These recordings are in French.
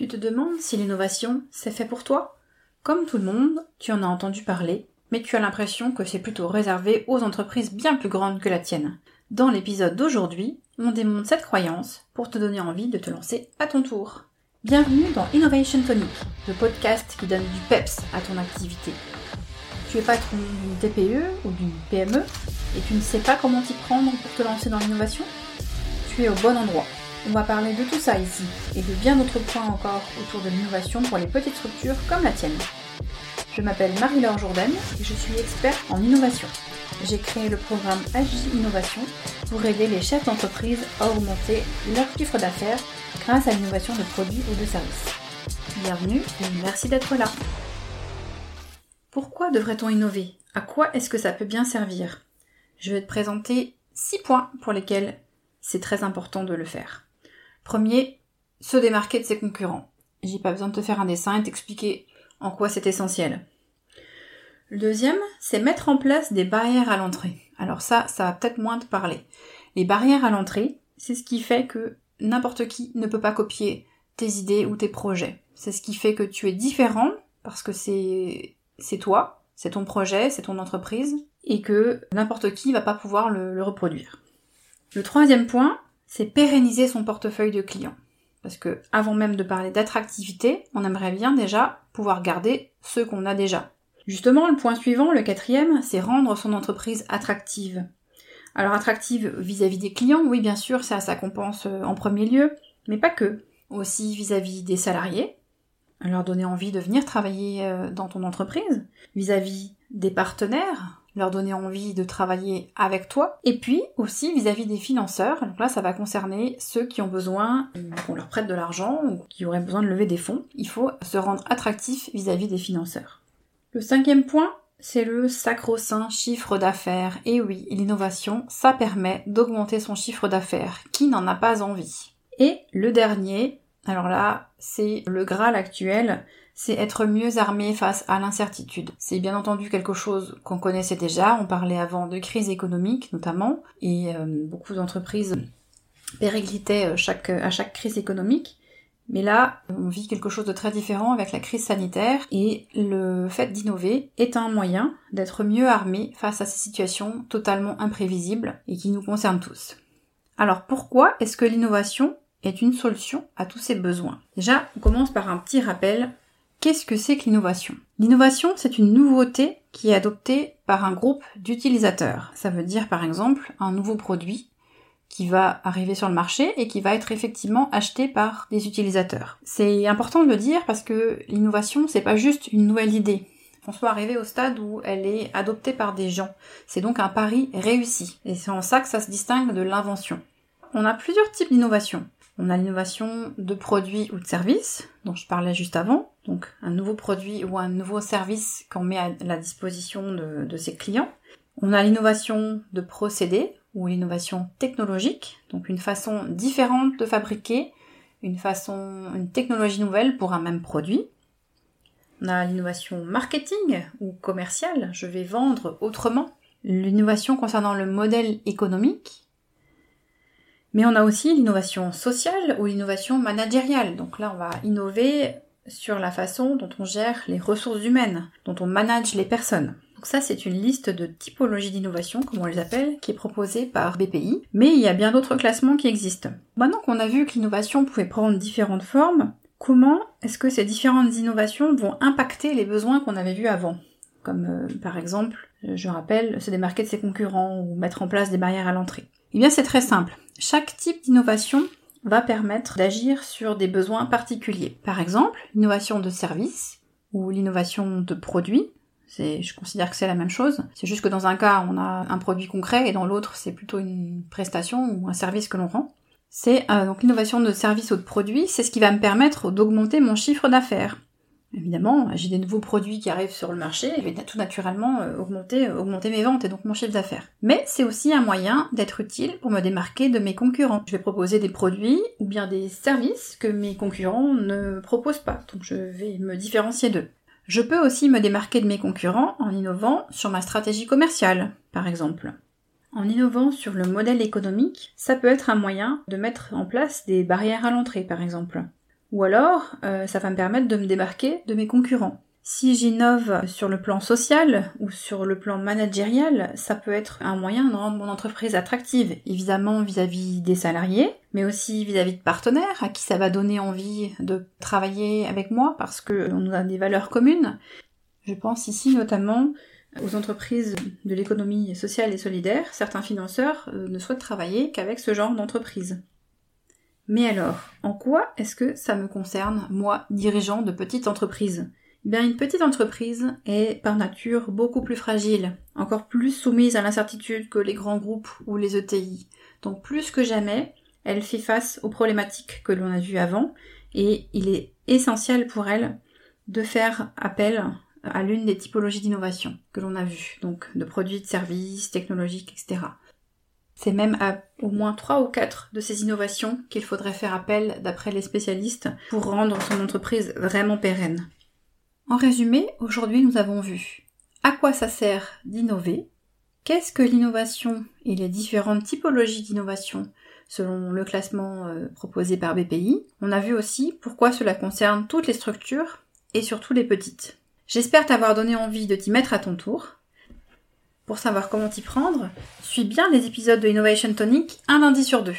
Tu te demandes si l'innovation, c'est fait pour toi? Comme tout le monde, tu en as entendu parler, mais tu as l'impression que c'est plutôt réservé aux entreprises bien plus grandes que la tienne. Dans l'épisode d'aujourd'hui, on démonte cette croyance pour te donner envie de te lancer à ton tour. Bienvenue dans Innovation Tonic, le podcast qui donne du peps à ton activité. Tu es patron d'une TPE ou d'une PME et tu ne sais pas comment t'y prendre pour te lancer dans l'innovation? Tu es au bon endroit. On va parler de tout ça ici, et de bien d'autres points encore autour de l'innovation pour les petites structures comme la tienne. Je m'appelle Marie-Laure Jourdain et je suis experte en innovation. J'ai créé le programme Agi Innovation pour aider les chefs d'entreprise à augmenter leur chiffre d'affaires grâce à l'innovation de produits ou de services. Bienvenue et merci d'être là. Pourquoi devrait-on innover? À quoi est-ce que ça peut bien servir? Je vais te présenter 6 points pour lesquels c'est très important de le faire. Premier, se démarquer de ses concurrents. J'ai pas besoin de te faire un dessin et t'expliquer en quoi c'est essentiel. Le deuxième, c'est mettre en place des barrières à l'entrée. Alors ça, ça va peut-être moins te parler. Les barrières à l'entrée, c'est ce qui fait que n'importe qui ne peut pas copier tes idées ou tes projets. C'est ce qui fait que tu es différent parce que c'est c'est toi, c'est ton projet, c'est ton entreprise et que n'importe qui va pas pouvoir le reproduire. Le troisième point, c'est pérenniser son portefeuille de clients. Parce que avant même de parler d'attractivité, on aimerait bien déjà pouvoir garder ceux qu'on a déjà. Justement, le point suivant, le quatrième, c'est rendre son entreprise attractive. Alors attractive vis-à-vis des clients, oui bien sûr, ça, ça compense euh, en premier lieu, mais pas que. Aussi vis-à-vis des salariés, leur donner envie de venir travailler euh, dans ton entreprise, vis-à-vis des partenaires, donner envie de travailler avec toi, et puis aussi vis-à-vis des financeurs. Donc là, ça va concerner ceux qui ont besoin qu'on leur prête de l'argent ou qui auraient besoin de lever des fonds. Il faut se rendre attractif vis-à-vis des financeurs. Le cinquième point, c'est le sacro-saint chiffre d'affaires. Et oui, l'innovation, ça permet d'augmenter son chiffre d'affaires. Qui n'en a pas envie? Et le dernier, alors là, c'est le Graal actuel, c'est être mieux armé face à l'incertitude. C'est bien entendu quelque chose qu'on connaissait déjà, on parlait avant de crise économique notamment, et euh, beaucoup d'entreprises péréglitaient euh, chaque, à chaque crise économique. Mais là, on vit quelque chose de très différent avec la crise sanitaire et le fait d'innover est un moyen d'être mieux armé face à ces situations totalement imprévisibles et qui nous concernent tous. Alors pourquoi est-ce que l'innovation est une solution à tous ces besoins Déjà, on commence par un petit rappel Qu'est-ce que c'est que l'innovation? L'innovation, c'est une nouveauté qui est adoptée par un groupe d'utilisateurs. Ça veut dire par exemple un nouveau produit qui va arriver sur le marché et qui va être effectivement acheté par des utilisateurs. C'est important de le dire parce que l'innovation, c'est pas juste une nouvelle idée. On soit arrivé au stade où elle est adoptée par des gens. C'est donc un pari réussi. Et c'est en ça que ça se distingue de l'invention. On a plusieurs types d'innovation. On a l'innovation de produits ou de services, dont je parlais juste avant, donc un nouveau produit ou un nouveau service qu'on met à la disposition de, ses clients. On a l'innovation de procédés ou l'innovation technologique, donc une façon différente de fabriquer, une façon, une technologie nouvelle pour un même produit. On a l'innovation marketing ou commerciale, je vais vendre autrement. L'innovation concernant le modèle économique, mais on a aussi l'innovation sociale ou l'innovation managériale. Donc là, on va innover sur la façon dont on gère les ressources humaines, dont on manage les personnes. Donc ça, c'est une liste de typologies d'innovation, comme on les appelle, qui est proposée par BPI, mais il y a bien d'autres classements qui existent. Maintenant qu'on a vu que l'innovation pouvait prendre différentes formes, comment est-ce que ces différentes innovations vont impacter les besoins qu'on avait vus avant? Comme euh, par exemple, je rappelle, se démarquer de ses concurrents ou mettre en place des barrières à l'entrée. Eh bien, c'est très simple. Chaque type d'innovation va permettre d'agir sur des besoins particuliers. Par exemple, l'innovation de service ou l'innovation de produit. C'est, je considère que c'est la même chose. C'est juste que dans un cas, on a un produit concret et dans l'autre, c'est plutôt une prestation ou un service que l'on rend. C'est euh, donc l'innovation de service ou de produit, c'est ce qui va me permettre d'augmenter mon chiffre d'affaires. Évidemment, j'ai des nouveaux produits qui arrivent sur le marché, et tout naturellement euh, augmenter, euh, augmenter mes ventes et donc mon chiffre d'affaires. Mais c'est aussi un moyen d'être utile pour me démarquer de mes concurrents. Je vais proposer des produits ou bien des services que mes concurrents ne proposent pas, donc je vais me différencier d'eux. Je peux aussi me démarquer de mes concurrents en innovant sur ma stratégie commerciale, par exemple. En innovant sur le modèle économique, ça peut être un moyen de mettre en place des barrières à l'entrée, par exemple Ou alors, euh, ça va me permettre de me démarquer de mes concurrents. Si j'innove sur le plan social ou sur le plan managérial, ça peut être un moyen de rendre mon entreprise attractive, évidemment vis-à-vis des salariés, mais aussi vis-à-vis de partenaires à qui ça va donner envie de travailler avec moi parce qu'on a des valeurs communes. Je pense ici notamment aux entreprises de l'économie sociale et solidaire. Certains financeurs euh, ne souhaitent travailler qu'avec ce genre d'entreprise. Mais alors, en quoi est-ce que ça me concerne, moi, dirigeant de petite entreprise? Bien, une petite entreprise est par nature beaucoup plus fragile, encore plus soumise à l'incertitude que les grands groupes ou les ETI. Donc plus que jamais, elle fait face aux problématiques que l'on a vues avant et il est essentiel pour elle de faire appel à l'une des typologies d'innovation que l'on a vues, donc de produits, de services, technologiques, etc. C'est même à au moins trois ou quatre de ces innovations qu'il faudrait faire appel d'après les spécialistes pour rendre son entreprise vraiment pérenne. En résumé, aujourd'hui nous avons vu à quoi ça sert d'innover, qu'est-ce que l'innovation et les différentes typologies d'innovation selon le classement euh, proposé par BPI. On a vu aussi pourquoi cela concerne toutes les structures et surtout les petites. J'espère t'avoir donné envie de t'y mettre à ton tour. Pour savoir comment t'y prendre, suis bien les épisodes de Innovation Tonic un lundi sur deux.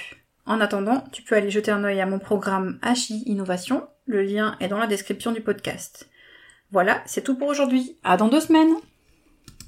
En attendant, tu peux aller jeter un œil à mon programme HI Innovation. Le lien est dans la description du podcast. Voilà, c'est tout pour aujourd'hui. À dans deux semaines!